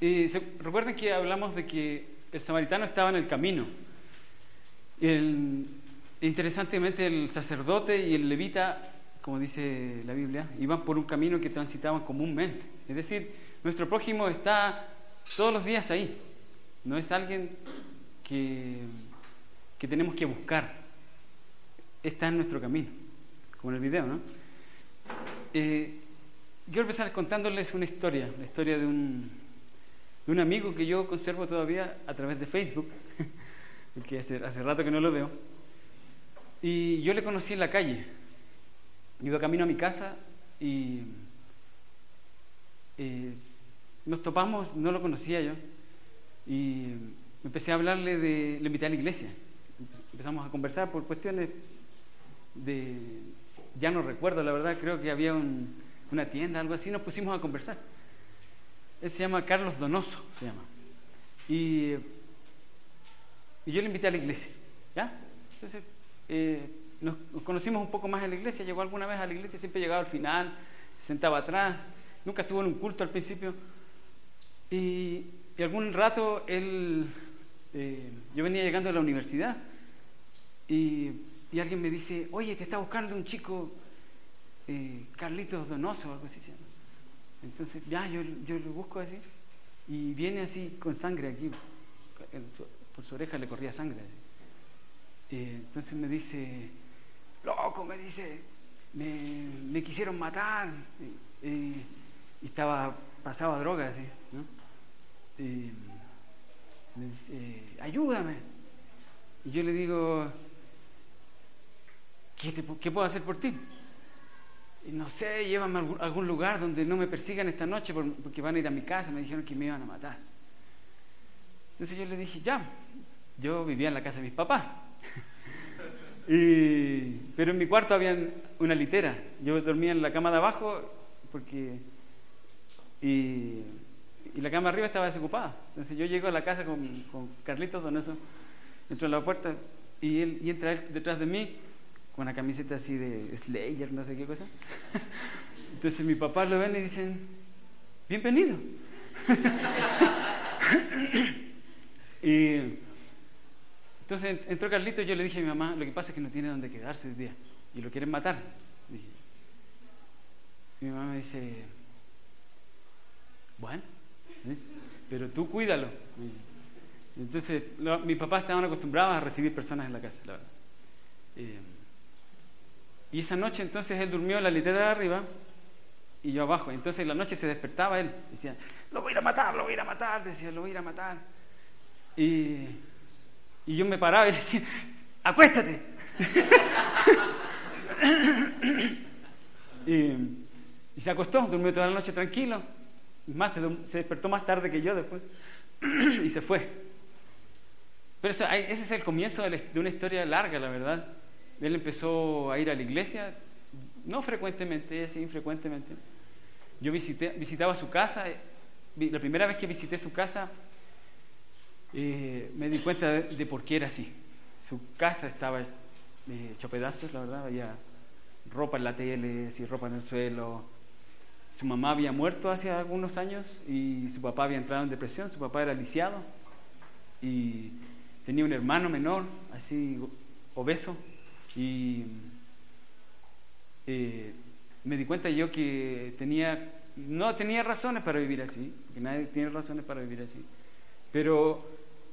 Y se- recuerden que hablamos de que el samaritano estaba en el camino. El- interesantemente, el sacerdote y el levita, como dice la Biblia, iban por un camino que transitaban comúnmente. Es decir, nuestro prójimo está todos los días ahí. No es alguien que, que tenemos que buscar. Está en nuestro camino, como en el video, ¿no? Eh, quiero empezar contándoles una historia, la historia de un, de un amigo que yo conservo todavía a través de Facebook, porque hace, rato que no lo veo. Y yo le conocí en la calle. Iba camino a mi casa y eh, nos topamos, no lo conocía yo, y empecé a hablarle de, le invité a la iglesia. Empezamos a conversar por cuestiones de, ya no recuerdo, la verdad, creo que había un- una tienda, algo así, nos pusimos a conversar. Él se llama Carlos Donoso, se llama. Y, y yo le invité a la iglesia, ¿ya? Entonces, eh, nos, conocimos un poco más en la iglesia, llegó alguna vez a la iglesia, siempre llegaba al final, se sentaba atrás, nunca estuvo en un culto al principio. Y, y algún rato él, eh, yo venía llegando a la universidad y, y alguien me dice, oye, te está buscando un chico, eh, Carlitos Donoso, algo así se llama. Entonces, ya, yo, yo lo busco así. Y viene así con sangre aquí. por su oreja le corría sangre. así. Eh, entonces me dice, loco, me dice, me, me quisieron matar. Y, estaba, pasaba droga así, ¿no? Me dice, ayúdame. Y yo le digo, ¿qué, qué puedo hacer por ti? No sé, llévame a algún, lugar donde no me persigan esta noche por- porque van a ir a mi casa. Me dijeron que me iban a matar. Entonces yo le dije, ya, yo vivía en la casa de mis papás. Y- pero en mi cuarto había una litera. Yo dormía en la cama de abajo porque... Y, la cama arriba estaba desocupada. Entonces yo llego a la casa con, Carlitos Donoso, entro a la puerta y, él, y entra él detrás de mí con una camiseta así de Slayer, no sé qué cosa. Entonces mi papá lo ven y dicen, bienvenido. y entonces entró Carlito y yo le dije a mi mamá, lo que pasa es que no tiene dónde quedarse hoy día y lo quieren matar. Dije. Mi mamá me dice, bueno, pero tú cuídalo. Entonces, mis papás estaban acostumbrados a recibir personas en la casa, la verdad. Eh, y esa noche entonces él durmió en la litera de arriba y yo abajo. Entonces en la noche se despertaba él. Decía, lo voy a ir a matar, lo voy a ir a matar. Decía, lo voy a ir a matar. Y, y yo me paraba y le decía, acuéstate. y, y se acostó, durmió toda la noche tranquilo. Y más, se, se despertó más tarde que yo después. y se fue. Pero eso- ese es el comienzo de una historia larga, la verdad. Él empezó a ir a la iglesia, no frecuentemente, así infrecuentemente. Yo visité, visitaba su casa. eh, La primera vez que visité su casa, eh, me di cuenta de, de por qué era así. Su casa estaba eh, hecho pedazos, la verdad. Había ropa en la tele, sí, ropa en el suelo. Su mamá había muerto hace algunos años y su papá había entrado en depresión. Su papá era lisiado y tenía un hermano menor, así obeso. Y eh, me di cuenta yo que tenía, no tenía razones para vivir así, que nadie tiene razones para vivir así, pero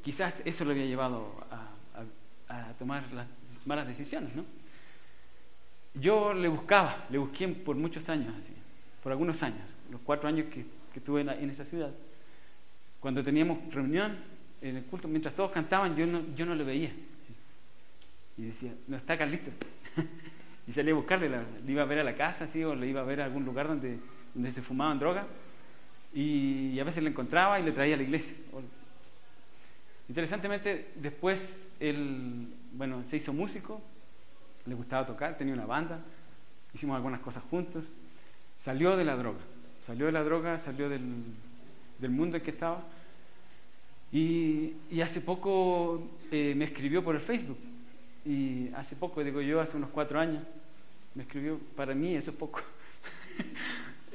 quizás eso lo había llevado a, a- tomar las malas decisiones, ¿no? Yo le buscaba, le busqué por muchos años, así, por algunos años, los cuatro años que, que estuve en, esa ciudad. Cuando teníamos reunión en el culto, mientras todos cantaban, yo no, yo no lo veía. Y decía, no está Carlitos. y salía a buscarle, le iba a ver a la casa, así, o le iba a ver a algún lugar donde, donde se fumaban drogas. Y, a veces le encontraba y le traía a la iglesia. Interesantemente, después él, bueno, se hizo músico, le gustaba tocar, tenía una banda, hicimos algunas cosas juntos, salió de la droga, salió de la droga, salió del, mundo en que estaba, y, hace poco eh, me escribió por el Facebook, y hace poco, digo yo, hace unos cuatro años, me escribió, para mí eso es poco.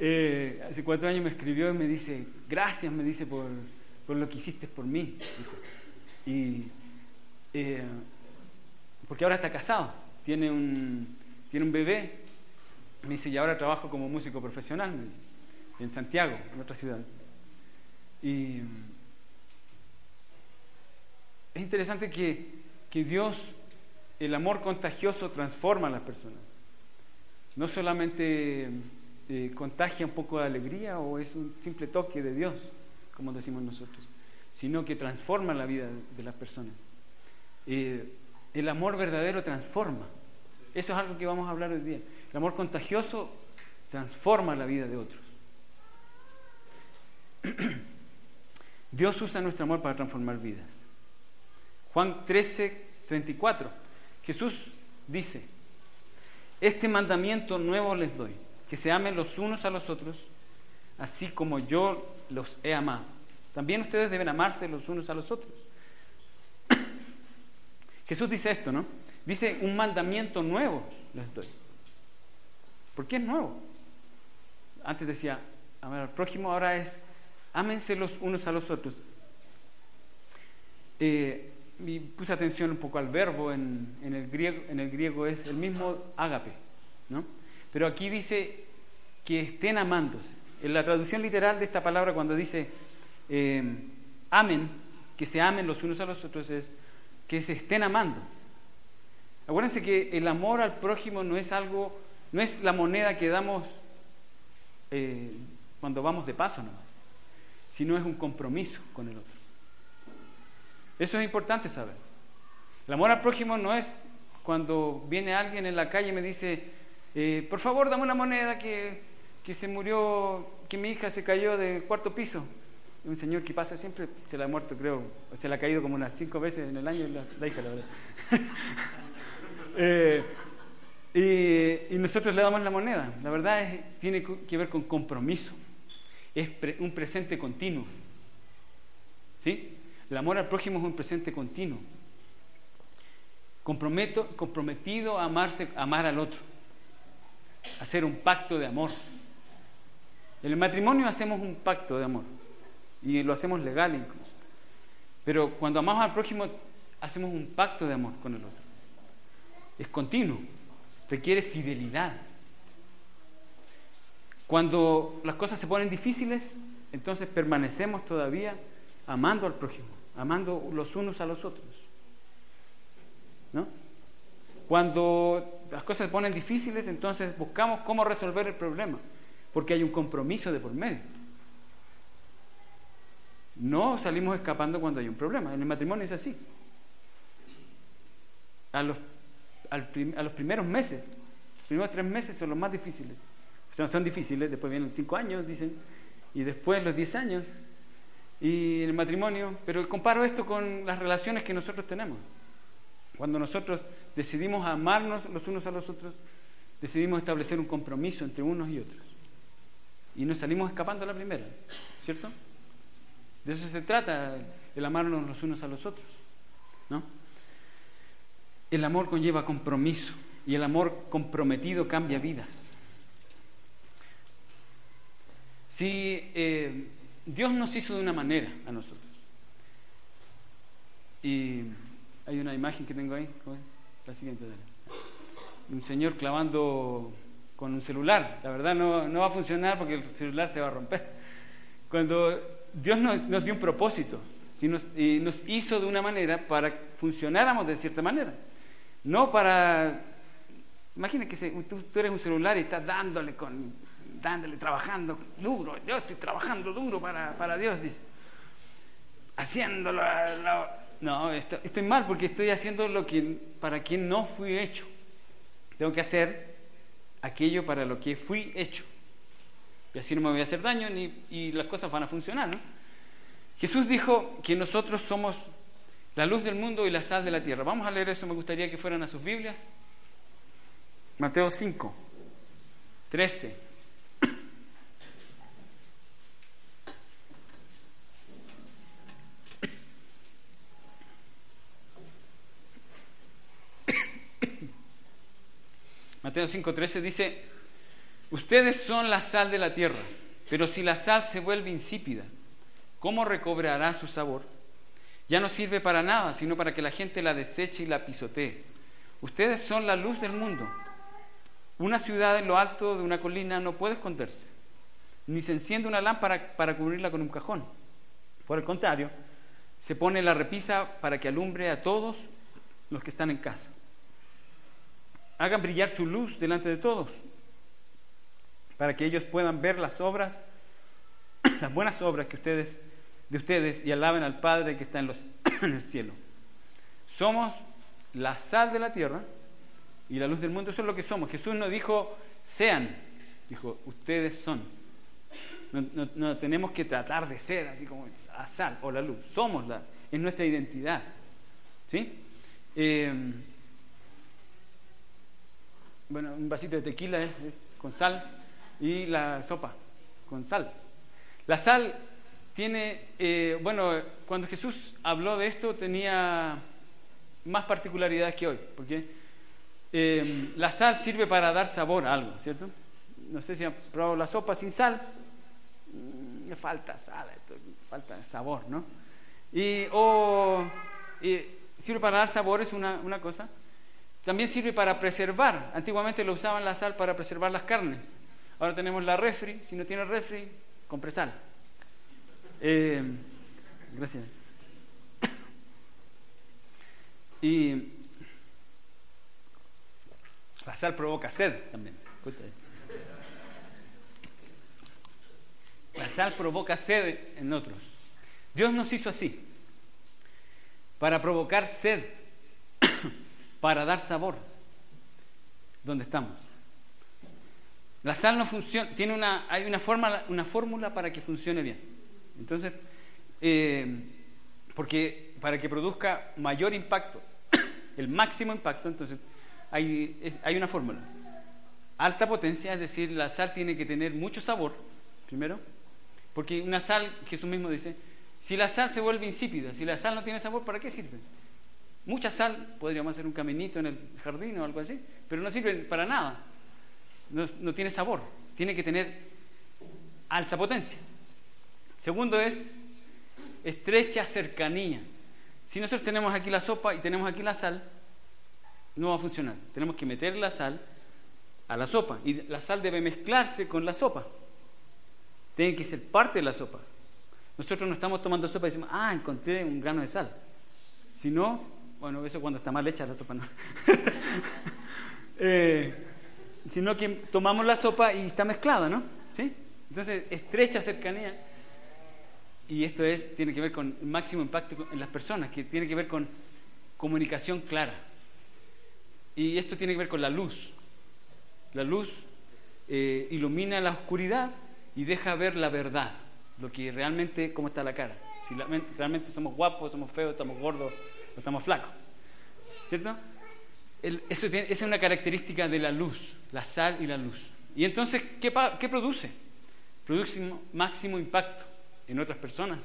Eh, hace cuatro años me escribió y me dice, gracias, me dice, por, por lo que hiciste por mí. Y, eh, porque ahora está casado, tiene un, tiene un bebé. Me dice, y ahora trabajo como músico profesional, en Santiago, en otra ciudad. Y es interesante que, que Dios, el amor contagioso, transforma a las personas. No solamente eh, contagia un poco de alegría o es un simple toque de Dios, como decimos nosotros, sino que transforma la vida de las personas. Eh, el amor verdadero transforma. Eso es algo que vamos a hablar hoy día. El amor contagioso transforma la vida de otros. Dios usa nuestro amor para transformar vidas. Juan 13, 34. Jesús dice, este mandamiento nuevo les doy que se amen los unos a los otros, así como yo los he amado. También ustedes deben amarse los unos a los otros. Jesús dice esto, ¿no? Dice, un mandamiento nuevo les doy. ¿Por qué es nuevo? Antes decía, amar al prójimo, ahora es, ámense los unos a los otros. Eh, y puse atención un poco al verbo en, el griego, en el griego es el mismo ágape, ¿no? Pero aquí dice que estén amándose. En la traducción literal de esta palabra, cuando dice eh, amen, que se amen los unos a los otros, es que se estén amando. Acuérdense que el amor al prójimo no es algo, no es la moneda que damos eh, cuando vamos de paso nomás, sino es un compromiso con el otro. Eso es importante saber. El amor al prójimo no es cuando viene alguien en la calle y me dice, eh, por favor, dame una moneda que, se murió, que mi hija se cayó del cuarto piso. Un señor que pasa siempre, se la ha muerto, creo, se le ha caído como unas cinco veces en el año la, hija, la verdad. Eh, y, nosotros le damos la moneda. La verdad es, tiene que ver con compromiso. Es un presente continuo. ¿Sí? El amor al prójimo es un presente continuo. Comprometido a amarse, amar al otro hacer un pacto de amor. En el matrimonio hacemos un pacto de amor y lo hacemos legal incluso. Pero cuando amamos al prójimo hacemos un pacto de amor con el otro. Es continuo, requiere fidelidad. Cuando las cosas se ponen difíciles, entonces permanecemos todavía amando al prójimo, amando los unos a los otros. ¿No? Cuando las cosas se ponen difíciles, entonces buscamos cómo resolver el problema, porque hay un compromiso de por medio. No salimos escapando cuando hay un problema. En el matrimonio es así. A los, a los primeros meses, los primeros tres meses son los más difíciles. O sea, son difíciles, después vienen cinco años, dicen, y después los diez años, y el matrimonio. Pero comparo esto con las relaciones que nosotros tenemos. Cuando nosotros decidimos amarnos los unos a los otros, decidimos establecer un compromiso entre unos y otros. Y nos salimos escapando a la primera, ¿cierto? De eso se trata, el amarnos los unos a los otros, ¿no? El amor conlleva compromiso y el amor comprometido cambia vidas. Si eh, Dios nos hizo de una manera a nosotros, y hay una imagen que tengo ahí, la siguiente. Un señor clavando con un celular. La verdad no, no, va a funcionar porque el celular se va a romper. Cuando Dios nos, dio un propósito y nos, y nos, hizo de una manera para funcionáramos de cierta manera. No para... Imagina que tú, eres un celular y estás dándole, con, dándole, trabajando duro. Yo estoy trabajando duro para, para Dios, dice. Haciéndolo... No, estoy mal porque estoy haciendo lo que para quien no fui hecho. Tengo que hacer aquello para lo que fui hecho. Y así no me voy a hacer daño ni, y las cosas van a funcionar. ¿no? Jesús dijo que nosotros somos La luz del mundo y la sal de la tierra. Vamos a leer eso, me gustaría que fueran a sus Biblias. Mateo 5, 13. Mateo 5:13 dice, ustedes son la sal de la tierra, pero si la sal se vuelve insípida, ¿cómo recobrará su sabor? Ya no sirve para nada, sino para que la gente la deseche y la pisotee. Ustedes son la luz del mundo. Una ciudad en lo alto de una colina no puede esconderse, ni se enciende una lámpara para cubrirla con un cajón. Por el contrario, se pone la repisa para que alumbre a todos los que están en casa hagan brillar su luz delante de todos, para que ellos puedan ver las obras, las buenas obras que ustedes de ustedes y alaben al Padre que está en, los, en el cielo. Somos la sal de la tierra y la luz del mundo. Eso es lo que somos. Jesús no dijo sean, dijo ustedes son. No, tenemos que tratar de ser así como la sal o la luz. Somos la, es nuestra identidad. ¿Sí? Eh, bueno, un vasito de tequila es, con sal y la sopa con sal. La sal tiene, eh, bueno, cuando Jesús habló de esto tenía más particularidades que hoy, porque eh, la sal sirve para dar sabor a algo, ¿cierto? No sé si han probado la sopa sin sal, me mm, falta sal, falta sabor, ¿no? Y, o sirve para dar sabor, es una, una cosa, también sirve para preservar. Antiguamente lo usaban la sal para preservar las carnes. Ahora tenemos la refri. Si no tiene refri, compre sal. Eh, gracias. Y la sal provoca sed también. La sal provoca sed en otros. Dios nos hizo así, para provocar sed para dar sabor donde estamos. La sal no funciona, tiene una, hay una, forma, una fórmula para que funcione bien. Entonces, eh, porque para que produzca mayor impacto, el máximo impacto, entonces hay, hay una fórmula. Alta potencia, es decir, la sal tiene que tener mucho sabor, primero, porque una sal, Jesús mismo dice, si la sal se vuelve insípida, si la sal no tiene sabor, ¿para qué sirve? Mucha sal, podríamos hacer un caminito en el jardín o algo así, pero no sirve para nada. No, tiene sabor, tiene que tener alta potencia. Segundo es estrecha cercanía. Si nosotros tenemos aquí la sopa y tenemos aquí la sal, no va a funcionar. Tenemos que meter la sal a la sopa y la sal debe mezclarse con la sopa. Tiene que ser parte de la sopa. Nosotros no estamos tomando sopa y decimos, ah, encontré un grano de sal. Si no, bueno, eso cuando está mal hecha la sopa, no. Eh, sino que tomamos la sopa y está mezclada, ¿no? ¿Sí? Entonces, estrecha cercanía. Y esto es, tiene que ver con el máximo impacto en las personas, que tiene que ver con comunicación clara. Y esto tiene que ver con la luz. La luz eh, ilumina la oscuridad y deja ver la verdad, lo que realmente, cómo está la cara. Si realmente somos guapos, somos feos, estamos gordos, estamos flacos. ¿Cierto? eso es una característica de la luz, la sal y la luz. Y entonces, ¿qué, produce? Produce máximo impacto en otras personas.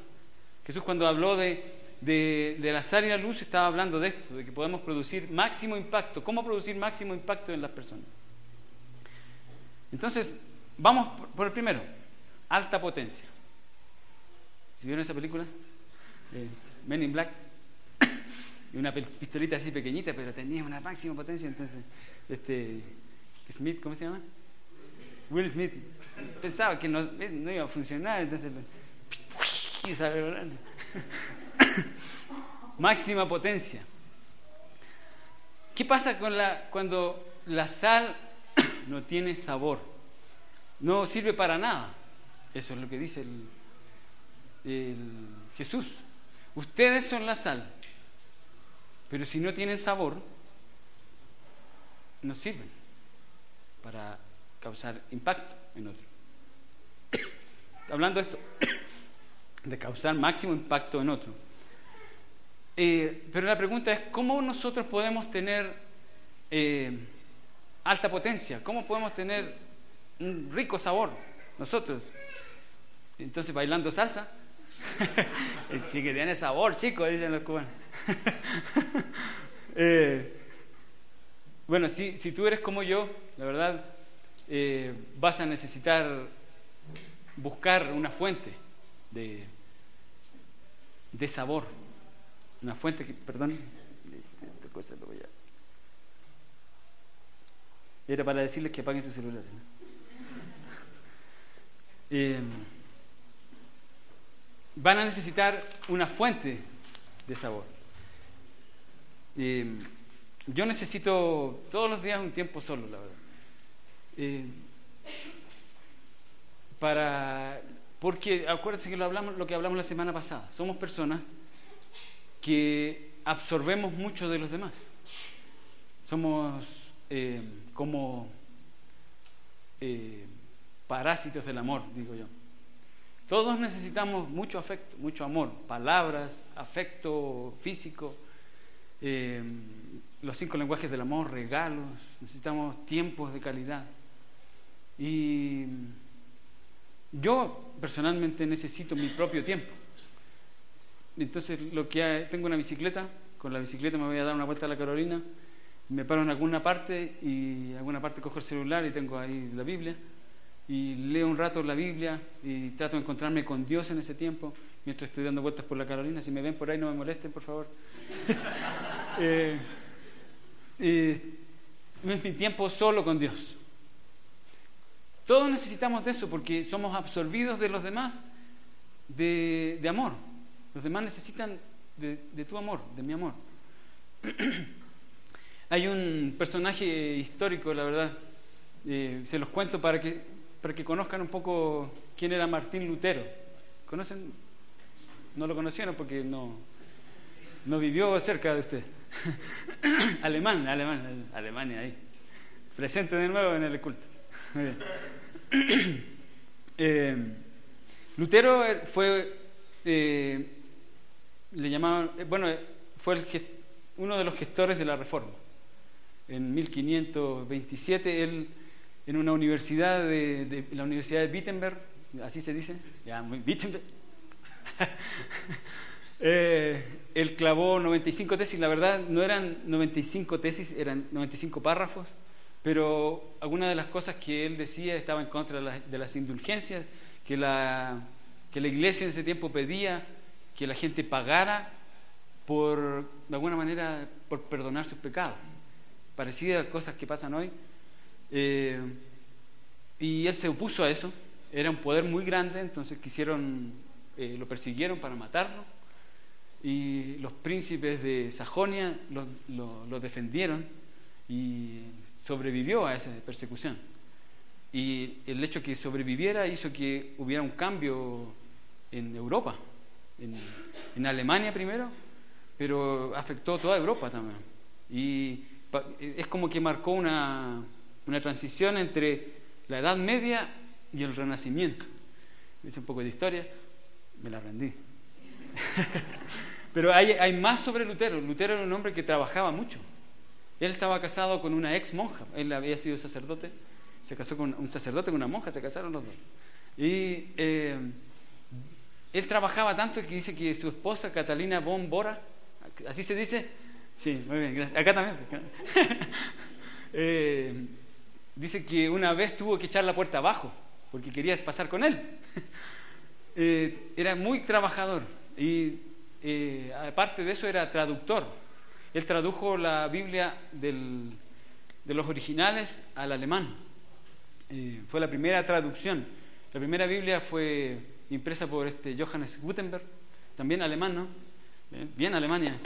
Jesús cuando habló de, de, la sal y la luz estaba hablando de esto, de que podemos producir máximo impacto. ¿Cómo producir máximo impacto en las personas? Entonces, vamos por el primero, alta potencia. ¿Si vieron esa película? Eh, Men in Black y una pistolita así pequeñita, pero tenía una máxima potencia. Entonces, este, Smith, ¿cómo se llama? Will Smith, pensaba que no, no iba a funcionar, entonces, máxima potencia. ¿Qué pasa con la, cuando la sal no tiene sabor? No sirve para nada. Eso es lo que dice el Jesús. Ustedes son la sal. Pero si no tienen sabor, no sirven para causar impacto en otro. Hablando de esto, de causar máximo impacto en otro. Eh, pero la pregunta es, ¿cómo nosotros podemos tener eh, alta potencia? ¿Cómo podemos tener un rico sabor nosotros? Entonces, bailando salsa. sí que tiene sabor, chicos, dicen los cubanos. eh, bueno, si, tú eres como yo, la verdad, eh, vas a necesitar buscar una fuente de, de sabor. Una fuente que, perdón. Era para decirles que apaguen sus celulares. Eh, van a necesitar una fuente de sabor. Eh, yo necesito todos los días un tiempo solo, la verdad. Eh, para, porque acuérdense que lo, hablamos, lo que hablamos la semana pasada, somos personas que absorbemos mucho de los demás. Somos eh, como parásitos del amor, digo yo. Todos necesitamos mucho afecto, mucho amor, palabras, afecto físico, eh, los cinco lenguajes del amor, regalos, necesitamos tiempos de calidad. Y yo personalmente necesito mi propio tiempo. Entonces, lo que tengo una bicicleta, con la bicicleta me voy a dar una vuelta a la Carolina, me paro en alguna parte y en alguna parte cojo el celular y tengo ahí la Biblia y leo un rato la Biblia y trato de encontrarme con Dios en ese tiempo, mientras estoy dando vueltas por la Carolina. Si me ven por ahí, no me molesten, por favor. eh, eh, mi tiempo solo con Dios. Todos necesitamos de eso porque somos absorbidos de los demás de, de amor. Los demás necesitan de, de tu amor, de mi amor. Hay un personaje histórico, la verdad, eh, se los cuento para que para que conozcan un poco quién era Martín Lutero. ¿Conocen? No lo conocieron porque no, no vivió cerca de usted. alemán, alemán, Alemania ahí. Presente de nuevo en el culto. Eh, Lutero fue, eh, le llamaban, eh, bueno, fue el uno de los gestores de la reforma. En 1527 él en una universidad de, la Universidad de Wittenberg, así se dice, ya, Wittenberg. eh, él clavó 95 tesis, la verdad no eran 95 tesis, eran 95 párrafos, pero algunas de las cosas que él decía estaba en contra de, las indulgencias, que la, que la iglesia en ese tiempo pedía que la gente pagara por, de alguna manera, por perdonar sus pecados. Parecidas cosas que pasan hoy. Eh, y él se opuso a eso, era un poder muy grande, entonces quisieron, eh, lo persiguieron para matarlo. Y los príncipes de Sajonia lo, defendieron y sobrevivió a esa persecución. Y el hecho que sobreviviera hizo que hubiera un cambio en Europa, en, en Alemania primero, pero afectó toda Europa también. Y es como que marcó una, una transición entre la Edad Media y el Renacimiento. Hice un poco de historia, me la rendí. Pero hay, más sobre Lutero. Lutero era un hombre que trabajaba mucho. Él estaba casado con una ex monja. Él había sido sacerdote. Se casó con un sacerdote con una monja, se casaron los dos. Y eh, él trabajaba tanto que dice que su esposa, Catalina von Bora, así se dice. Sí, muy bien, gracias. Acá también. eh, dice que una vez tuvo que echar la puerta abajo porque quería pasar con él. Eh, era muy trabajador y eh, aparte de eso era traductor. Él tradujo la Biblia del, de los originales al alemán. Eh, fue la primera traducción. La primera Biblia fue impresa por este Johannes Gutenberg, también alemán, ¿no? Bien, Alemania.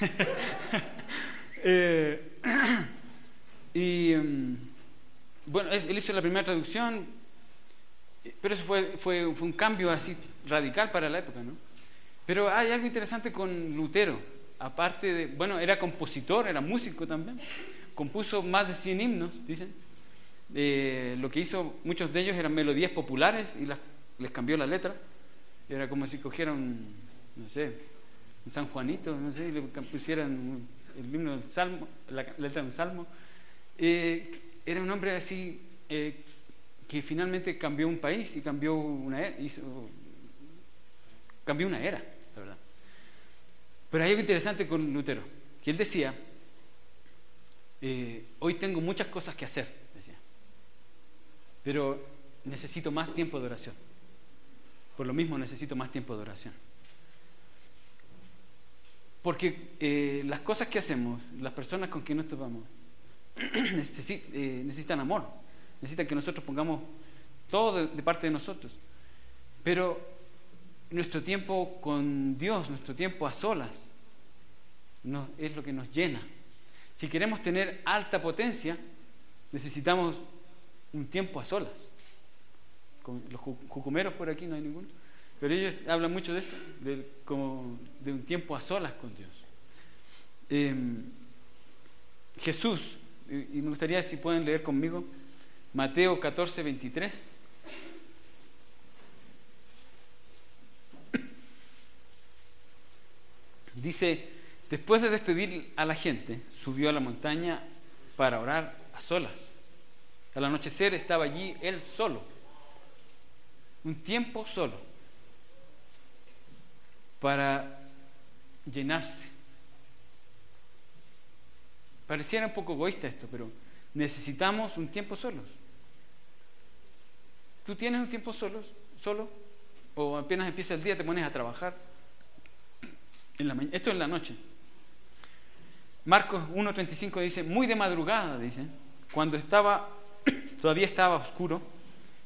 y mm, bueno, él hizo la primera traducción, pero eso fue, fue, fue, un cambio así radical para la época, ¿no? Pero hay algo interesante con Lutero, aparte de, bueno, era compositor, era músico también, compuso más de 100 himnos, dicen. Eh, lo que hizo, muchos de ellos eran melodías populares y les cambió la letra. Era como si cogieran, no sé, San Juanito, no sé, le pusieran el himno del Salmo, la letra del Salmo. Eh, era un hombre así eh, que finalmente cambió un país y cambió una era, hizo, cambió una era, la verdad. Pero hay algo interesante con Lutero, que él decía, eh, hoy tengo muchas cosas que hacer, decía, pero necesito más tiempo de oración. Por lo mismo necesito más tiempo de oración. Porque eh, las cosas que hacemos, las personas con quien nos topamos, eh, necesitan amor, necesitan que nosotros pongamos todo de, parte de nosotros. Pero nuestro tiempo con Dios, nuestro tiempo a solas, es lo que nos llena. Si queremos tener alta potencia, necesitamos un tiempo a solas. Los jucumeros por aquí no hay ninguno. Pero ellos hablan mucho de esto, de, como de un tiempo a solas con Dios. Em, Jesús, y, me gustaría si pueden leer conmigo, Mateo 14, 23. Dice, después de despedir a la gente, subió a la montaña para orar a solas. Al anochecer estaba allí él solo, un tiempo solo para llenarse. Pareciera un poco egoísta esto, pero necesitamos un tiempo solos. ¿Tú tienes un tiempo solo? ¿Solo? ¿O apenas empieza el día te pones a trabajar? En la esto en la noche. Marcos 1.35 dice, muy de madrugada, dice, cuando estaba, todavía estaba oscuro,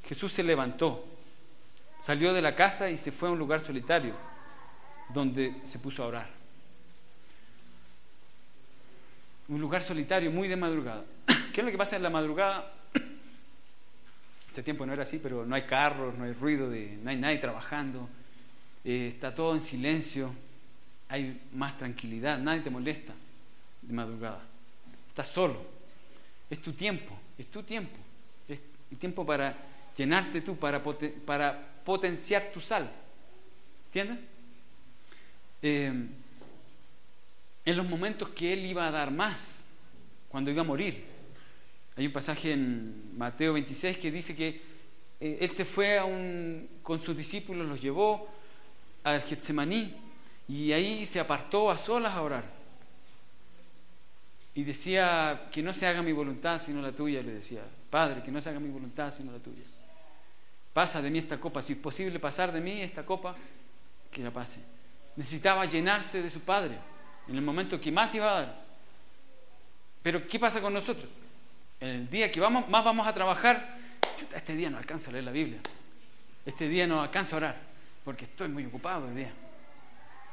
Jesús se levantó, salió de la casa y se fue a un lugar solitario donde se puso a orar. Un lugar solitario, muy de madrugada. ¿Qué es lo que pasa en la madrugada? Este tiempo no era así, pero no hay carros, no hay ruido, de, no hay nadie trabajando, eh, está todo en silencio, hay más tranquilidad, nadie te molesta de madrugada. Estás solo, es tu tiempo, es tu tiempo, es el tiempo para llenarte tú, para, para potenciar tu sal. ¿Entiendes? Eh, en los momentos que él iba a dar más, cuando iba a morir. Hay un pasaje en Mateo 26 que dice que eh, él se fue con sus discípulos, los llevó al Getsemaní y ahí se apartó a solas a orar. Y decía, que no se haga mi voluntad sino la tuya, le decía, Padre, que no se haga mi voluntad sino la tuya. Pasa de mí esta copa, si es posible pasar de mí esta copa, que la pase necesitaba llenarse de su Padre en el momento que más iba a dar. Pero ¿qué pasa con nosotros? El día que vamos, más vamos a trabajar, este día no alcanza a leer la Biblia. Este día no alcanza a orar, porque estoy muy ocupado hoy día.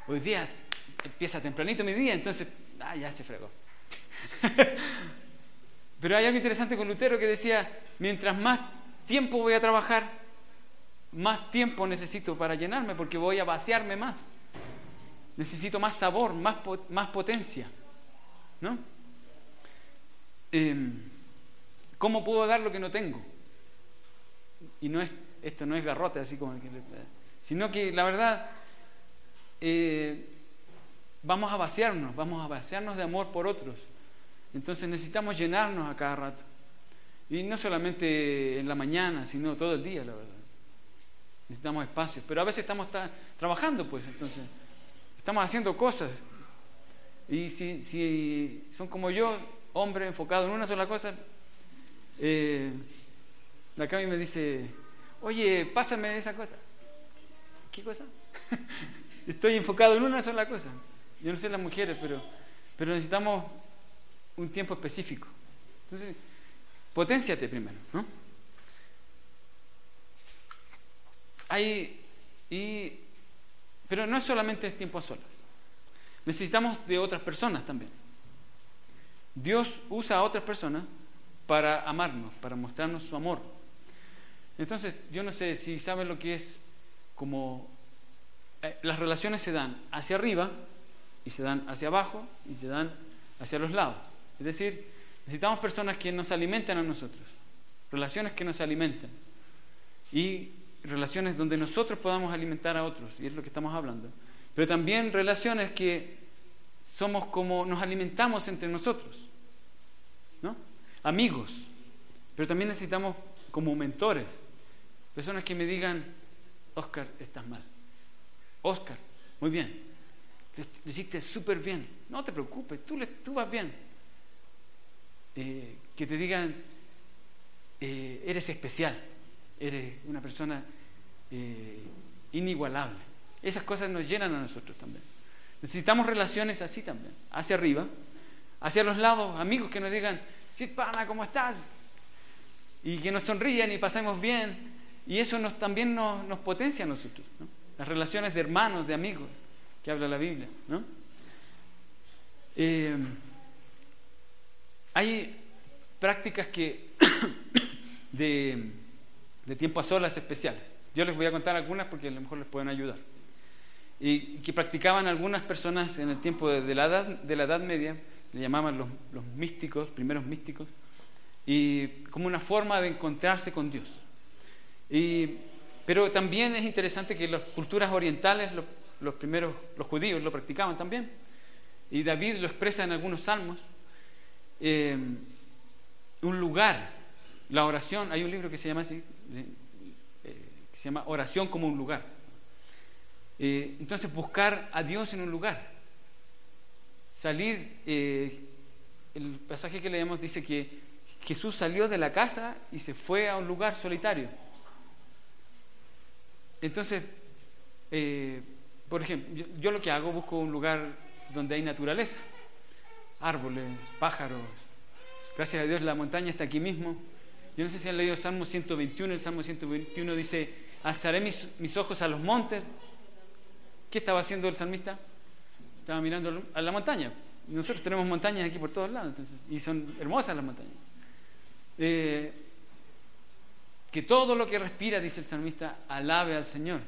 Hoy día empieza tempranito mi día, entonces, ah, ya se fregó. Pero hay algo interesante con Lutero que decía, mientras más tiempo voy a trabajar, más tiempo necesito para llenarme, porque voy a vaciarme más. Necesito más sabor, más, más potencia. ¿No? Em, ¿Cómo puedo dar lo que no tengo? Y no es, esto no es garrote así como que, sino que la verdad eh, vamos a vaciarnos, vamos a vaciarnos de amor por otros. Entonces necesitamos llenarnos a cada rato. Y no solamente en la mañana, sino todo el día, la verdad. Necesitamos espacio. Pero a veces estamos trabajando, pues, entonces Estamos haciendo cosas. Y si, si son como yo, hombre enfocado en una sola cosa, eh, la Cami me dice, oye, pásame esa cosa. ¿Qué cosa? Estoy enfocado en una sola cosa. Yo no sé las mujeres, pero, pero necesitamos un tiempo específico. Entonces, potenciate primero, ¿no? Hay, y pero no es solamente tiempo a solas. Necesitamos de otras personas también. Dios usa a otras personas para amarnos, para mostrarnos su amor. Entonces, yo no sé si saben lo que es como eh, las relaciones se dan hacia arriba y se dan hacia abajo y se dan hacia los lados. Es decir, necesitamos personas que nos alimenten a nosotros, relaciones que nos alimenten. Y relaciones donde nosotros podamos alimentar a otros, y es lo que estamos hablando, pero también relaciones que somos como nos alimentamos entre nosotros, ¿no? Amigos, pero también necesitamos como mentores, personas que me digan, Oscar, estás mal. Oscar, muy bien, lo hiciste súper bien, no te preocupes, tú, tú vas bien. Eh, que te digan, eh, eres especial, eres una persona eh, inigualable. Esas cosas nos llenan a nosotros también. Necesitamos relaciones así también, hacia arriba, hacia los lados, amigos que nos digan, ¿qué pana? ¿Cómo estás? Y que nos sonrían y pasemos bien. Y eso nos, también nos, potencia a nosotros. Las relaciones de hermanos, de amigos, que habla la Biblia. ¿no? Eh, hay prácticas que de, de tiempo a solas especiales. Yo les voy a contar algunas porque a lo mejor les pueden ayudar y que practicaban algunas personas en el tiempo de, la, edad, de la Edad Media, le llamaban los, los, místicos, primeros místicos, y como una forma de encontrarse con Dios. Y, pero también es interesante que las culturas orientales, los, los, primeros, los judíos lo practicaban también, y David lo expresa en algunos salmos, eh, un lugar, la oración, hay un libro que se llama así, eh, se llama Oración como un lugar eh, entonces buscar a Dios en un lugar. Salir, eh, el pasaje que leemos dice que Jesús salió de la casa y se fue a un lugar solitario. Entonces, eh, por ejemplo, yo, lo que hago, busco un lugar donde hay naturaleza, árboles, pájaros. Gracias a Dios la montaña está aquí mismo. Yo no sé si han leído el Salmo 121, el Salmo 121 dice, alzaré mis ojos a los montes, ¿Qué estaba haciendo el salmista? Estaba mirando a la montaña. Nosotros tenemos montañas aquí por todos lados, y son hermosas las montañas. Eh, que todo lo que respira, dice el salmista, alabe al Señor.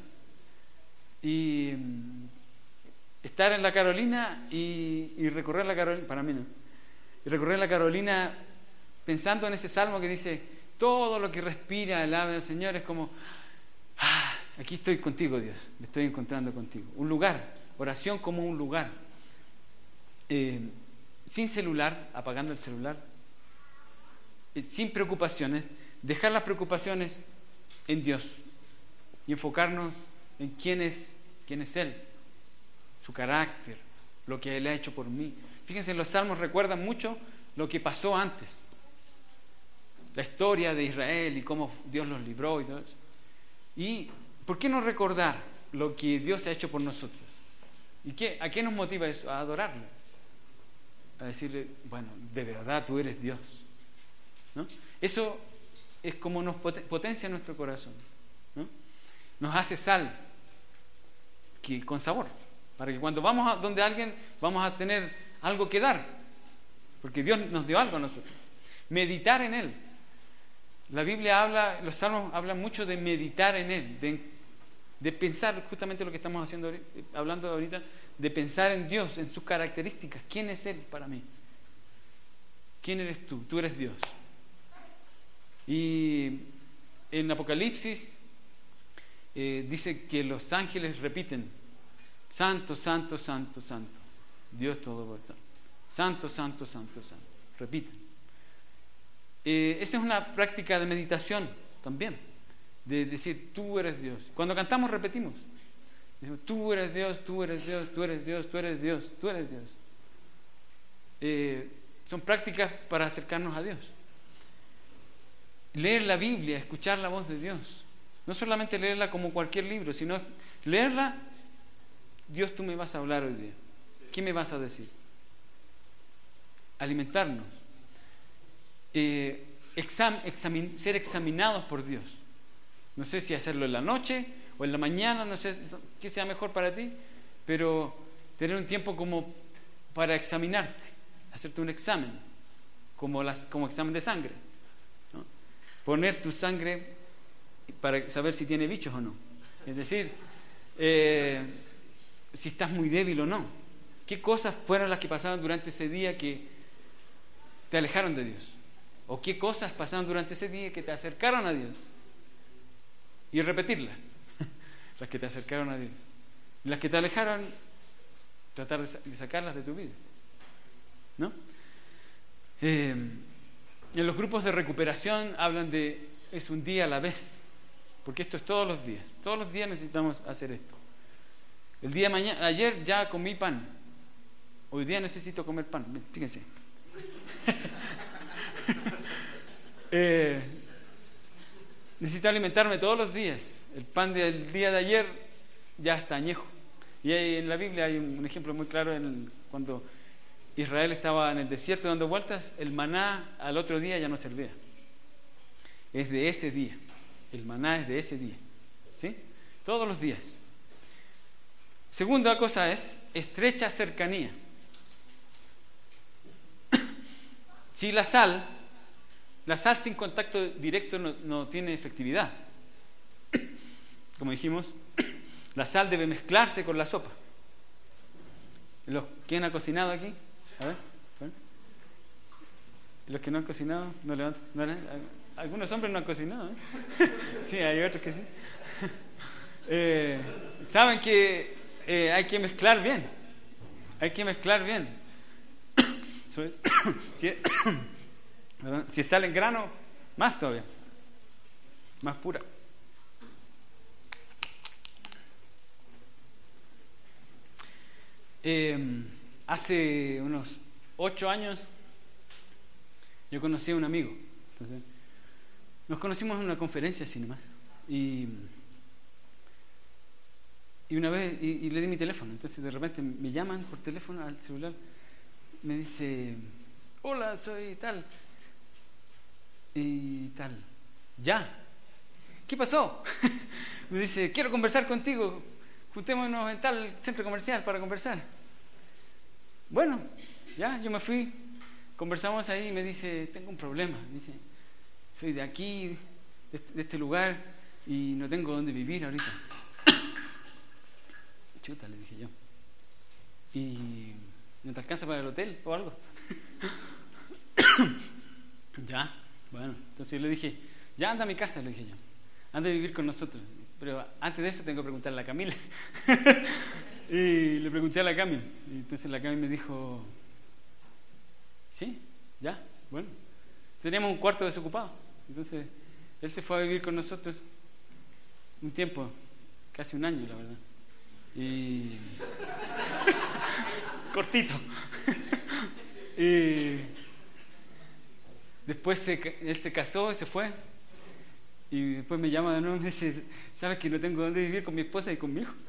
Y mm, estar en la Carolina y, recorrer la Carolina, para mí no, y recorrer la Carolina pensando en ese salmo que dice, todo lo que respira, alabe al Señor, es como, ah, Aquí estoy contigo, Dios, me estoy encontrando contigo. Un lugar, oración como un lugar. Eh, sin celular, apagando el celular, eh, sin preocupaciones, dejar las preocupaciones en Dios y enfocarnos en quién es, quién es Él, su carácter, lo que Él ha hecho por mí. Fíjense, los salmos recuerdan mucho lo que pasó antes, la historia de Israel y cómo Dios los libró y todo eso. Y ¿Por qué no recordar lo que Dios ha hecho por nosotros? ¿Y qué, a qué nos motiva eso? A adorarle. A decirle, bueno, de verdad tú eres Dios. Eso es como nos potencia nuestro corazón. Nos hace sal que, con sabor. Para que cuando vamos a donde alguien vamos a tener algo que dar. Porque Dios nos dio algo a nosotros. Meditar en Él. La Biblia habla, los salmos hablan mucho de meditar en Él, de de pensar justamente lo que estamos haciendo, hablando ahorita, de pensar en Dios, en sus características. ¿Quién es Él para mí? ¿Quién eres tú? Tú eres Dios. Y en Apocalipsis eh, dice que los ángeles repiten, Santo, Santo, Santo, Santo, Dios todo Santo, Santo, Santo, Santo. Repiten. Eh, esa es una práctica de meditación también de decir, tú eres Dios. Cuando cantamos repetimos. Decimos, tú eres Dios, tú eres Dios, tú eres Dios, tú eres Dios, tú eres Dios. Eh, son prácticas para acercarnos a Dios. Leer la Biblia, escuchar la voz de Dios. No solamente leerla como cualquier libro, sino leerla, Dios tú me vas a hablar hoy día. ¿Qué me vas a decir? Alimentarnos. Eh, ser examinados por Dios. No sé si hacerlo en la noche o en la mañana, no sé qué sea mejor para ti, pero tener un tiempo como para examinarte, hacerte un examen, como, las, como examen de sangre. Poner tu sangre para saber si tiene bichos o no. Es decir, eh, si estás muy débil o no. ¿Qué cosas fueron las que pasaron durante ese día que te alejaron de Dios? ¿O qué cosas pasaron durante ese día que te acercaron a Dios? Y repetirla, las que te acercaron a Dios. Las que te alejaron, tratar de sacarlas de tu vida. ¿No? Eh, en los grupos de recuperación hablan de es un día a la vez, porque esto es todos los días. Todos los días necesitamos hacer esto. El día mañana, ayer ya comí pan. Hoy día necesito comer pan. Fíjense. eh, necesito alimentarme todos los días. El pan del día de ayer ya está añejo. Y en la Biblia hay un, ejemplo muy claro en cuando Israel estaba en el desierto dando vueltas, el maná al otro día ya no servía. Es de ese día. El maná es de ese día. ¿Sí? Todos los días. Segunda cosa es estrecha cercanía. Si la sal, la sal sin contacto directo no, no tiene efectividad. Como dijimos, la sal debe mezclarse con la sopa. ¿Los, ¿Quién ha cocinado aquí? A ver. Los que no han cocinado, no levantan. algunos hombres no han cocinado. ¿eh? sí, hay otros que sí. Eh, Saben que eh, hay que mezclar bien. Hay que mezclar bien. si, sale en grano, más todavía. Más pura. Eh, hace unos ocho años yo conocí a un amigo. nos conocimos en una conferencia sin más. Y una vez, y, le di mi teléfono. Entonces de repente me llaman por teléfono al celular. Me dice, hola, soy tal. Y tal. Ya. ¿Qué pasó? me dice, quiero conversar contigo juntémonos en tal centro comercial para conversar. Bueno, ya, yo me fui, conversamos ahí y me dice, tengo un problema. dice, soy de aquí, este, de este, lugar, y no tengo dónde vivir ahorita. Chuta, le dije yo. ¿Y no te alcanza para el hotel o algo? ya, bueno, entonces yo le dije, ya anda a mi casa, le dije yo, anda a vivir con nosotros. Pero antes de eso tengo que preguntarle a Camila. y le pregunté a la Cami. Y entonces la Cami me dijo, sí, ya, bueno. Teníamos un cuarto desocupado. Entonces él se fue a vivir con nosotros un tiempo, casi un año, la verdad. Y cortito. y después él se casó y se fue. Y después me llama de nuevo y me dice, ¿sabes que no tengo dónde vivir con mi esposa y con mi hijo?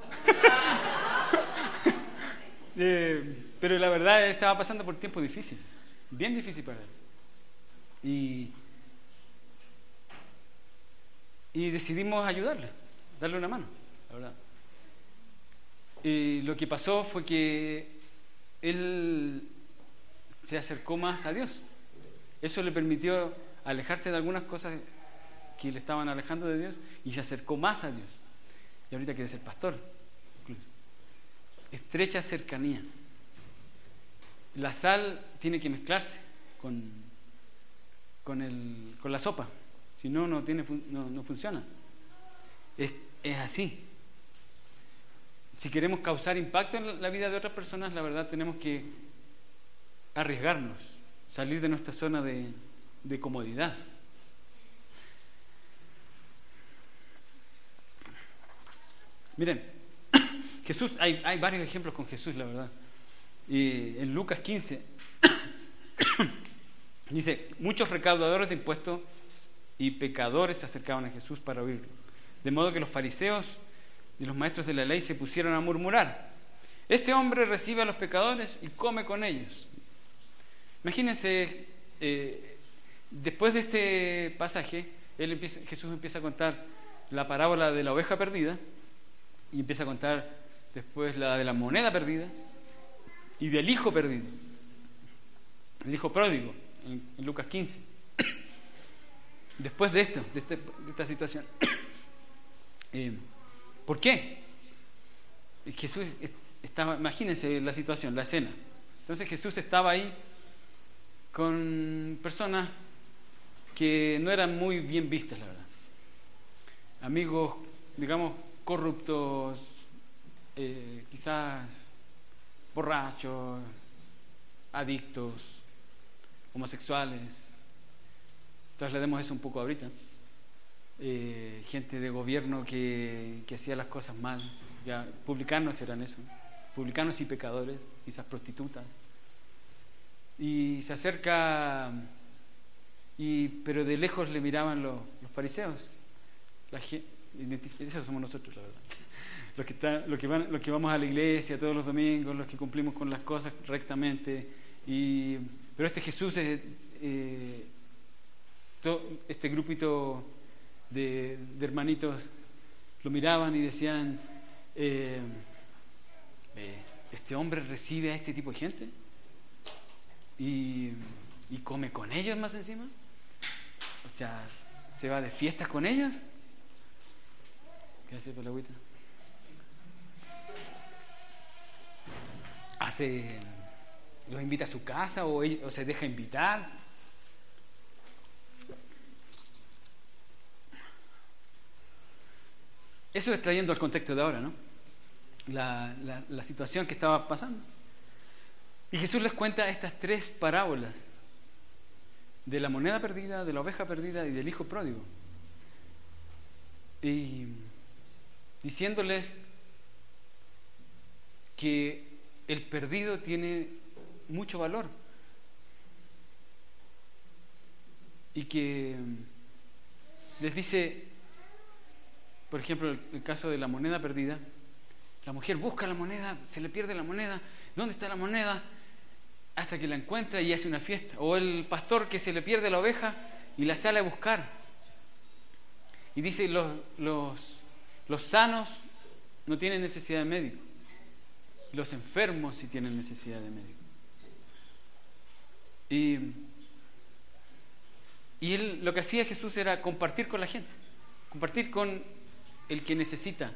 Eh, pero la verdad estaba pasando por tiempo difícil, bien difícil para él. Y decidimos ayudarle, darle una mano, la verdad. Y lo que pasó fue que él se acercó más a Dios. Eso le permitió alejarse de algunas cosas que le estaban alejando de Dios y se acercó más a Dios. Y ahorita quiere ser pastor. Estrecha cercanía. La sal tiene que mezclarse con, con, el, con la sopa. Si no, no, tiene, no, funciona. Es, es así. Si queremos causar impacto en la vida de otras personas, la verdad tenemos que arriesgarnos, salir de nuestra zona de, de comodidad. Miren, Jesús, hay, varios ejemplos con Jesús, la verdad. Y en Lucas 15 dice, muchos recaudadores de impuestos y pecadores se acercaban a Jesús para oírlo. De modo que los fariseos y los maestros de la ley se pusieron a murmurar. Este hombre recibe a los pecadores y come con ellos. Imagínense, eh, después de este pasaje, Jesús empieza a contar la parábola de la oveja perdida y empieza a contar después la de la moneda perdida y del hijo perdido, el hijo pródigo, en, Lucas 15. Después de esto, de, este, esta situación. Eh, ¿Por qué? Jesús estaba, imagínense la situación, la escena. Entonces Jesús estaba ahí con personas que no eran muy bien vistas, la verdad. Amigos, digamos, corruptos, eh, quizás borrachos, adictos, homosexuales. Traslademos eso un poco ahorita. Eh, gente de gobierno que, que, hacía las cosas mal. Ya, publicanos eran eso. Publicanos y pecadores, quizás prostitutas. Y se acerca, y, pero de lejos le miraban los, los fariseos. La, esos somos nosotros, la verdad los que, que, van, los que vamos a la iglesia todos los domingos, los que cumplimos con las cosas rectamente. Y, pero este Jesús, es, eh, este grupito de, hermanitos lo miraban y decían, eh, eh, ¿este hombre recibe a este tipo de gente? Y, y come con ellos más encima. O sea, se va de fiestas con ellos. Gracias por la agüita. hace, los invita a su casa o, se deja invitar. Eso es trayendo al contexto de ahora, ¿no? La, la, situación que estaba pasando. Y Jesús les cuenta estas tres parábolas de la moneda perdida, de la oveja perdida y del hijo pródigo. Y diciéndoles que el perdido tiene mucho valor. Y que les dice, por ejemplo, el caso de la moneda perdida, la mujer busca la moneda, se le pierde la moneda, ¿dónde está la moneda? Hasta que la encuentra y hace una fiesta. O el pastor que se le pierde la oveja y la sale a buscar. Y dice, los, los, sanos no tienen necesidad de médico los enfermos si tienen necesidad de médico. Y, y él, lo que hacía Jesús era compartir con la gente, compartir con el que necesita,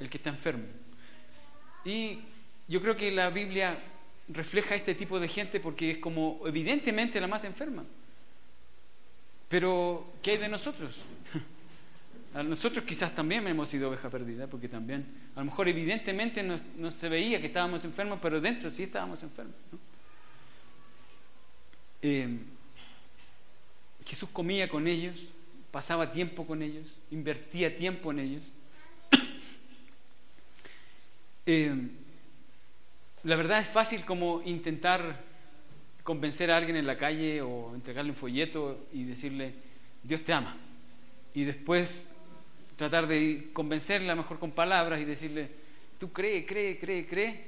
el que está enfermo. Y yo creo que la Biblia refleja este tipo de gente porque es como evidentemente la más enferma. Pero, ¿qué hay de nosotros? A nosotros quizás también hemos sido oveja perdida, porque también, a lo mejor evidentemente no, se veía que estábamos enfermos, pero dentro sí estábamos enfermos. Eh, Jesús comía con ellos, pasaba tiempo con ellos, invertía tiempo en ellos. Eh, la verdad es fácil como intentar convencer a alguien en la calle o entregarle un folleto y decirle, Dios te ama. Y después tratar de convencerle mejor con palabras y decirle, tú cree, cree, cree, cree,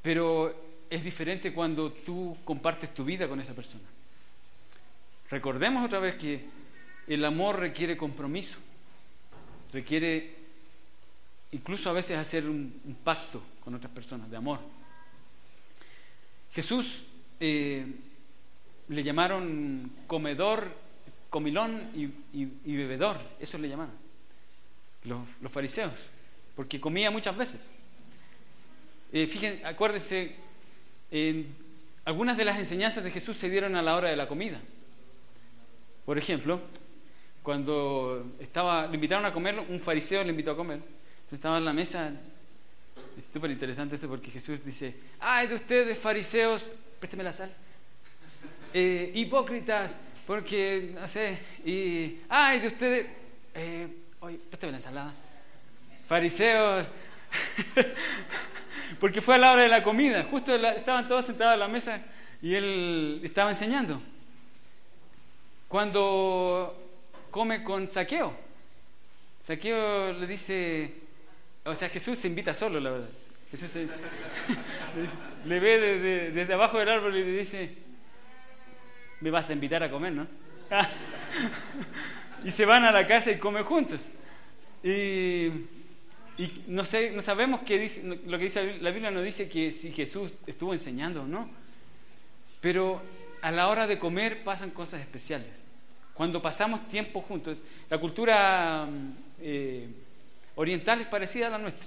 pero es diferente cuando tú compartes tu vida con esa persona. Recordemos otra vez que el amor requiere compromiso, requiere incluso a veces hacer un, pacto con otras personas de amor. Jesús eh, le llamaron comedor comilón y, bebedor, eso le llamaban los, fariseos, porque comía muchas veces. Eh, fíjense, acuérdense, algunas de las enseñanzas de Jesús se dieron a la hora de la comida. Por ejemplo, cuando estaba, le invitaron a comer, un fariseo le invitó a comer. Estaba en la mesa, es súper interesante eso porque Jesús dice, ay de ustedes fariseos, présteme la sal, eh, hipócritas, porque, no sé, y, ay, de ustedes, eh, oye, préstame la ensalada. Fariseos, porque fue a la hora de la comida, justo estaban todos sentados a la mesa y él estaba enseñando. Cuando come con saqueo, saqueo le dice, o sea, Jesús se invita solo, la verdad. Jesús le ve desde, abajo del árbol y le dice, me vas a invitar a comer, ¿no? y se van a la casa y comen juntos. Y, no, sé, no sabemos qué dice, lo que dice la Biblia no dice que si Jesús estuvo enseñando o no, pero a la hora de comer pasan cosas especiales. Cuando pasamos tiempo juntos, la cultura mm, eh, oriental es parecida a la nuestra.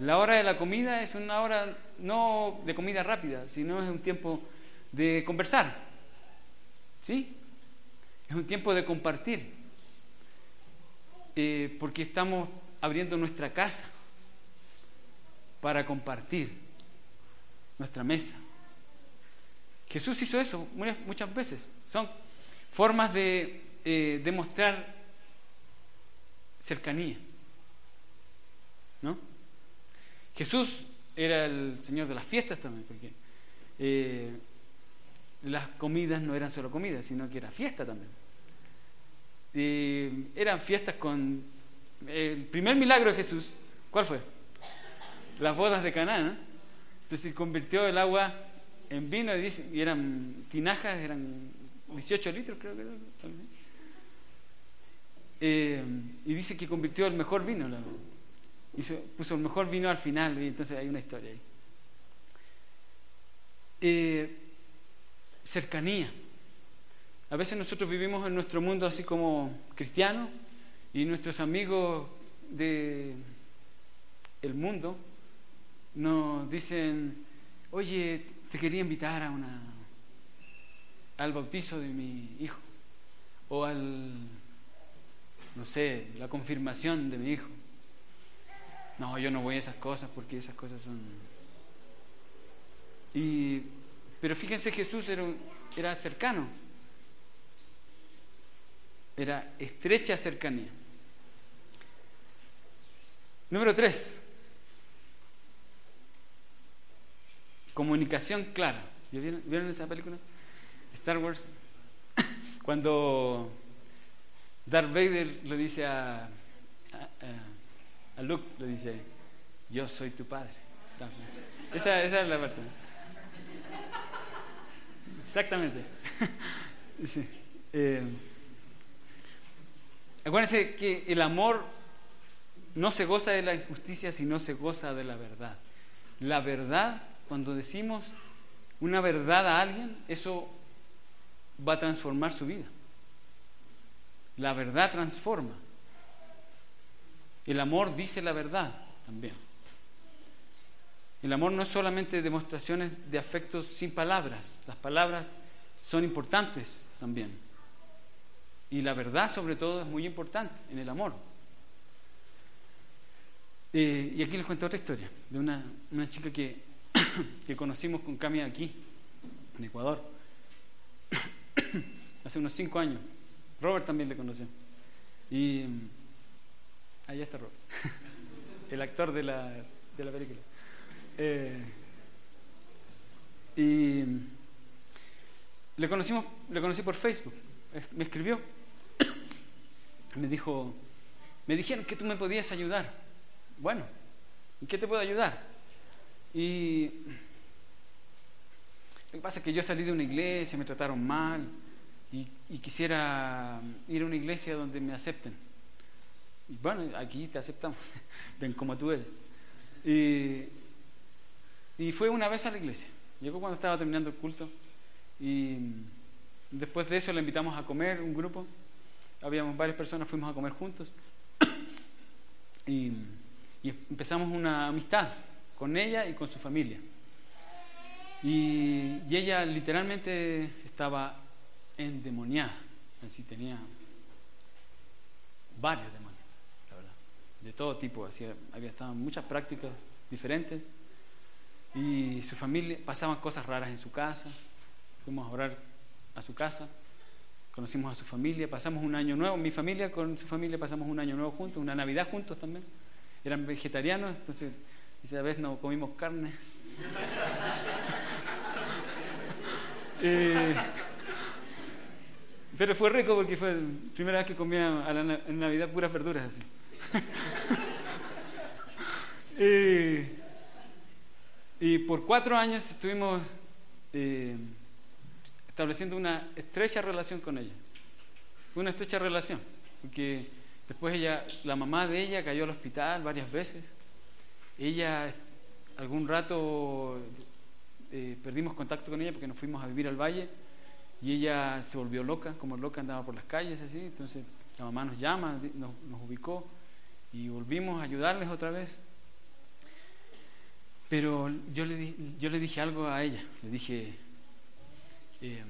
La hora de la comida es una hora no de comida rápida, sino es un tiempo de conversar, ¿Sí? Es un tiempo de compartir. Eh, porque estamos abriendo nuestra casa para compartir nuestra mesa. Jesús hizo eso muchas veces. Son formas de eh, demostrar cercanía. ¿No? Jesús era el Señor de las fiestas también, porque eh, las comidas no eran solo comidas, sino que era fiesta también. eran fiestas con el primer milagro de Jesús. ¿Cuál fue? Las bodas de Canaán. Entonces convirtió el agua en vino y eran tinajas, eran 18 litros creo que era. Eh, y dice que convirtió el mejor vino. Y puso el mejor vino al final y entonces hay una historia ahí. Eh, cercanía. A veces nosotros vivimos en nuestro mundo así como cristiano y nuestros amigos de el mundo nos dicen, oye, te quería invitar a una al bautizo de mi hijo o al no sé, la confirmación de mi hijo. No, yo no voy a esas cosas porque esas cosas son y pero fíjense, Jesús era, era cercano, era estrecha cercanía. Número tres, comunicación clara. ¿Vieron, esa película? Star Wars. Cuando Darth Vader le dice a, a, Luke, le dice, yo soy tu padre. Esa, es la parte. Exactamente. sí. Eh, acuérdense que el amor no se goza de la injusticia, sino se goza de la verdad. La verdad, cuando decimos una verdad a alguien, eso va a transformar su vida. La verdad transforma. El amor dice la verdad también. El amor no es solamente demostraciones de afectos sin palabras, las palabras son importantes también. Y la verdad sobre todo es muy importante en el amor. Eh, y aquí les cuento otra historia de una, chica que, que conocimos con Cami aquí, en Ecuador, hace unos cinco años. Robert también le conoció. Y ahí está Robert, el actor de la, de la película. Eh, y le, conocimos, le conocí por Facebook. Me escribió. Me dijo, me dijeron que tú me podías ayudar. Bueno, ¿en qué te puedo ayudar? Y lo que pasa es que yo salí de una iglesia, me trataron mal y quisiera ir a una iglesia donde me acepten. Y bueno, aquí te aceptamos, ven como tú eres. Y fue una vez a la iglesia. Llegó cuando estaba terminando el culto. Y después de eso le invitamos a comer un grupo. Habíamos varias personas, fuimos a comer juntos. Y, empezamos una amistad con ella y con su familia. Y, ella literalmente estaba endemoniada. Así tenía varios demonios. De todo tipo. Había estado en muchas prácticas diferentes y su familia, pasaban cosas raras en su casa, fuimos a orar a su casa, conocimos a su familia, pasamos un año nuevo, mi familia con su familia pasamos un año nuevo juntos, una Navidad juntos también, eran vegetarianos, entonces esa vez no comimos carne. Eh, pero fue rico porque fue la primera vez que comía en Navidad puras verduras así. eh, y por cuatro años estuvimos eh, estableciendo una estrecha relación con ella. Una estrecha relación. Porque después ella, la mamá de ella cayó al hospital varias veces. Ella, algún rato eh, perdimos contacto con ella porque nos fuimos a vivir al valle. Y ella se volvió loca, como loca andaba por las calles así. Entonces la mamá nos llama, nos, nos ubicó y volvimos a ayudarles otra vez. Pero yo le, yo le dije algo a ella, le dije, em,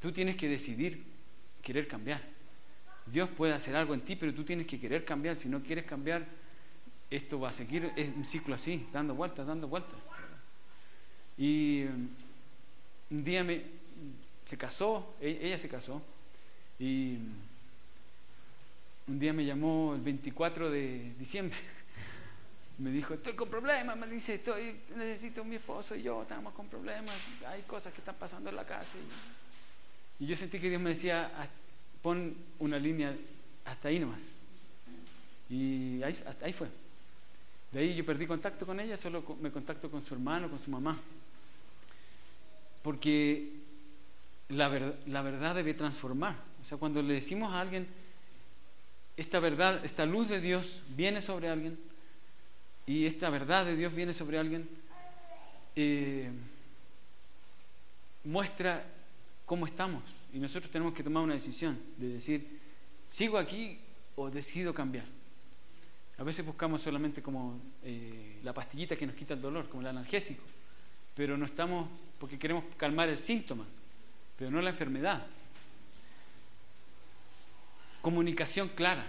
tú tienes que decidir querer cambiar. Dios puede hacer algo en ti, pero tú tienes que querer cambiar. Si no quieres cambiar, esto va a seguir, es un ciclo así, dando vueltas, dando vueltas. Y un día me, se casó, e, ella se casó, y un día me llamó el 24 de diciembre. Me dijo, estoy con problemas, me dice, estoy, necesito mi esposo y yo, estamos con problemas, hay cosas que están pasando en la casa. Y, yo sentí que Dios me decía, pon una línea hasta ahí nomás. Y ahí, ahí fue. De ahí yo perdí contacto con ella, solo me contacto con su hermano, con su mamá. Porque la, la verdad debe transformar. O sea, cuando le decimos a alguien, esta verdad, esta luz de Dios viene sobre alguien, y esta verdad de Dios viene sobre alguien, eh, muestra cómo estamos. Y nosotros tenemos que tomar una decisión de decir, ¿sigo aquí o decido cambiar? A veces buscamos solamente como eh, la pastillita que nos quita el dolor, como el analgésico, pero no estamos porque queremos calmar el síntoma, pero no la enfermedad. Comunicación clara.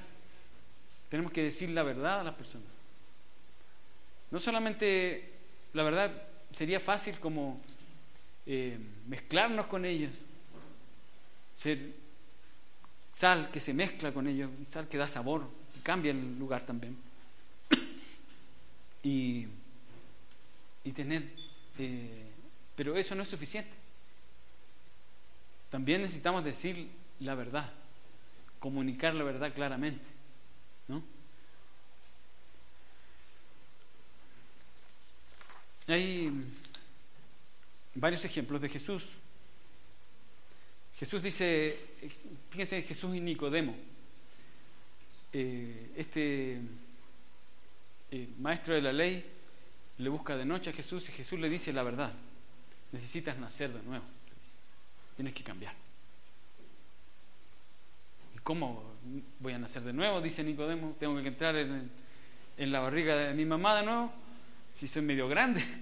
Tenemos que decir la verdad a las personas. No solamente la verdad sería fácil como eh, mezclarnos con ellos, ser sal que se mezcla con ellos, sal que da sabor, cambia el lugar también. Y, y tener, eh, pero eso no es suficiente. También necesitamos decir la verdad, comunicar la verdad claramente, ¿no? Hay varios ejemplos de Jesús. Jesús dice, fíjense Jesús y Nicodemo. Eh, este eh, maestro de la ley le busca de noche a Jesús y Jesús le dice la verdad. Necesitas nacer de nuevo. Tienes que cambiar. ¿Y cómo voy a nacer de nuevo? Dice Nicodemo. Tengo que entrar en, la barriga de mi mamá de nuevo, si soy medio grande.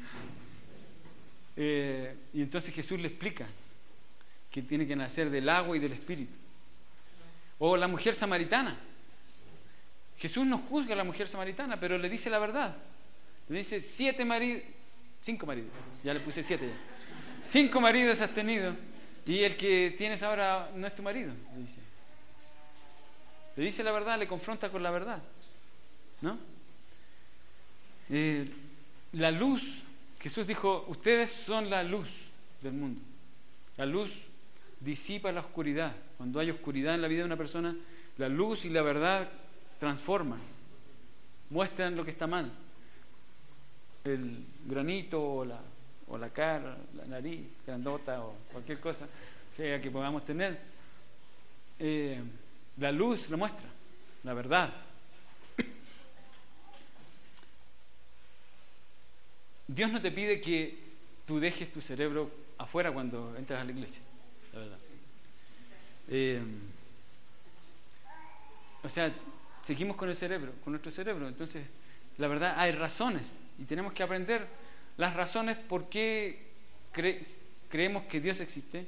Eh, y entonces Jesús le explica que tiene que nacer del agua y del espíritu. O la mujer samaritana Jesús no juzga a la mujer samaritana, pero le dice la verdad. Le dice, siete maridos, cinco maridos, ya le puse siete ya. Cinco maridos has tenido y el que tienes ahora no es tu marido, le dice. Le dice la verdad, le confronta con la verdad. ¿No? Eh, la luz, Jesús dijo, ustedes son la luz del mundo. La luz disipa la oscuridad. Cuando hay oscuridad en la vida de una persona, la luz y la verdad transforman, muestran lo que está mal. El granito o la, o la cara, la nariz grandota o cualquier cosa que podamos tener. Eh, la luz lo muestra, la verdad. Dios no te pide que tú dejes tu cerebro afuera cuando entras a la iglesia, la verdad. Eh, o sea, seguimos con el cerebro, con nuestro cerebro. Entonces, la verdad, hay razones y tenemos que aprender las razones por qué creemos que Dios existe,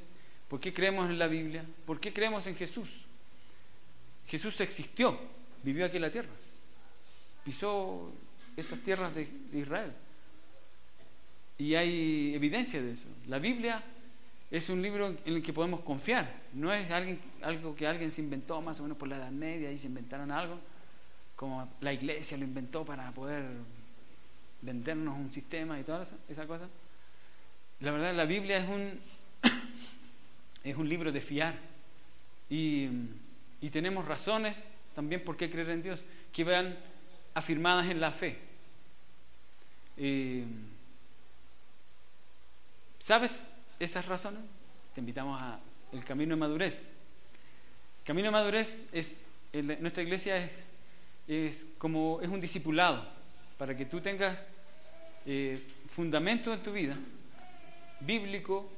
por qué creemos en la Biblia, por qué creemos en Jesús. Jesús existió, vivió aquí en la tierra, pisó estas tierras de, Israel. Y hay evidencia de eso. La Biblia es un libro en el que podemos confiar. No es algo que alguien se inventó más o menos por la Edad Media y se inventaron algo, como la iglesia lo inventó para poder vendernos un sistema y toda esa, cosa. La verdad, la Biblia es un, es un libro de fiar. Y, y tenemos razones también por qué creer en Dios, que vean afirmadas en la fe. ¿Sabes esas razones, te invitamos a el camino de madurez. El camino de madurez es, nuestra iglesia es, es como es un discipulado para que tú tengas eh, fundamento en tu vida bíblico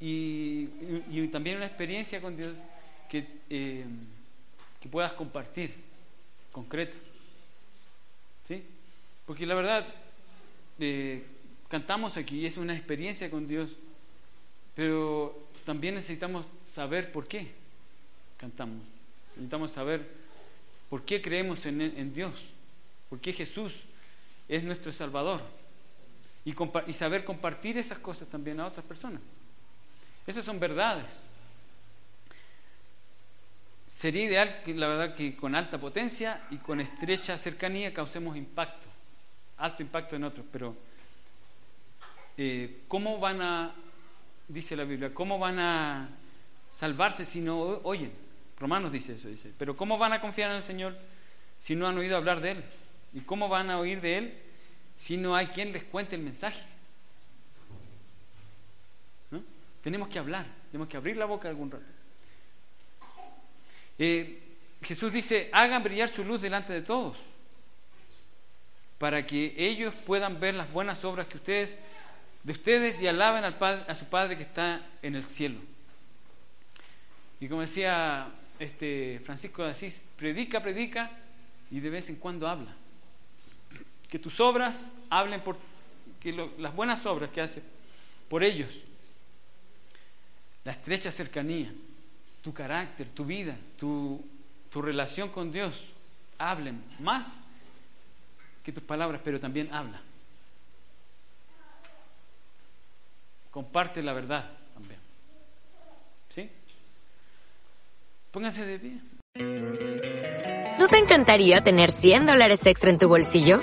y, también una experiencia con Dios que, eh, que puedas compartir concreta. ¿Sí? Porque la verdad, eh, cantamos aquí, es una experiencia con Dios, pero también necesitamos saber por qué cantamos. Necesitamos saber por qué creemos en, en Dios. porque Jesús es nuestro Salvador. Y saber compartir esas cosas también a otras personas. Esas son verdades. Sería ideal, la verdad, que con alta potencia y con estrecha cercanía causemos impacto, alto impacto en otros, pero eh, ¿cómo van a, dice la Biblia, cómo van a salvarse si no oyen? Romanos dice eso, dice, pero ¿cómo van a confiar en el Señor si no han oído hablar de Él? ¿Y cómo van a oír de Él si no hay quien les cuente el mensaje? Tenemos que hablar, tenemos que abrir la boca algún rato. Eh, Jesús dice, hagan brillar su luz delante de todos, para que ellos puedan ver las buenas obras que ustedes, de ustedes y alaben al padre, a su Padre que está en el cielo. Y como decía este Francisco de Asís, predica, predica y de vez en cuando habla. Que tus obras hablen por que las buenas obras que hace por ellos. La estrecha cercanía, tu carácter, tu vida, tu, tu relación con Dios hablen más que tus palabras, pero también habla. Comparte la verdad también. ¿Sí? Pónganse de pie. ¿No te encantaría tener 100 dólares extra en tu bolsillo?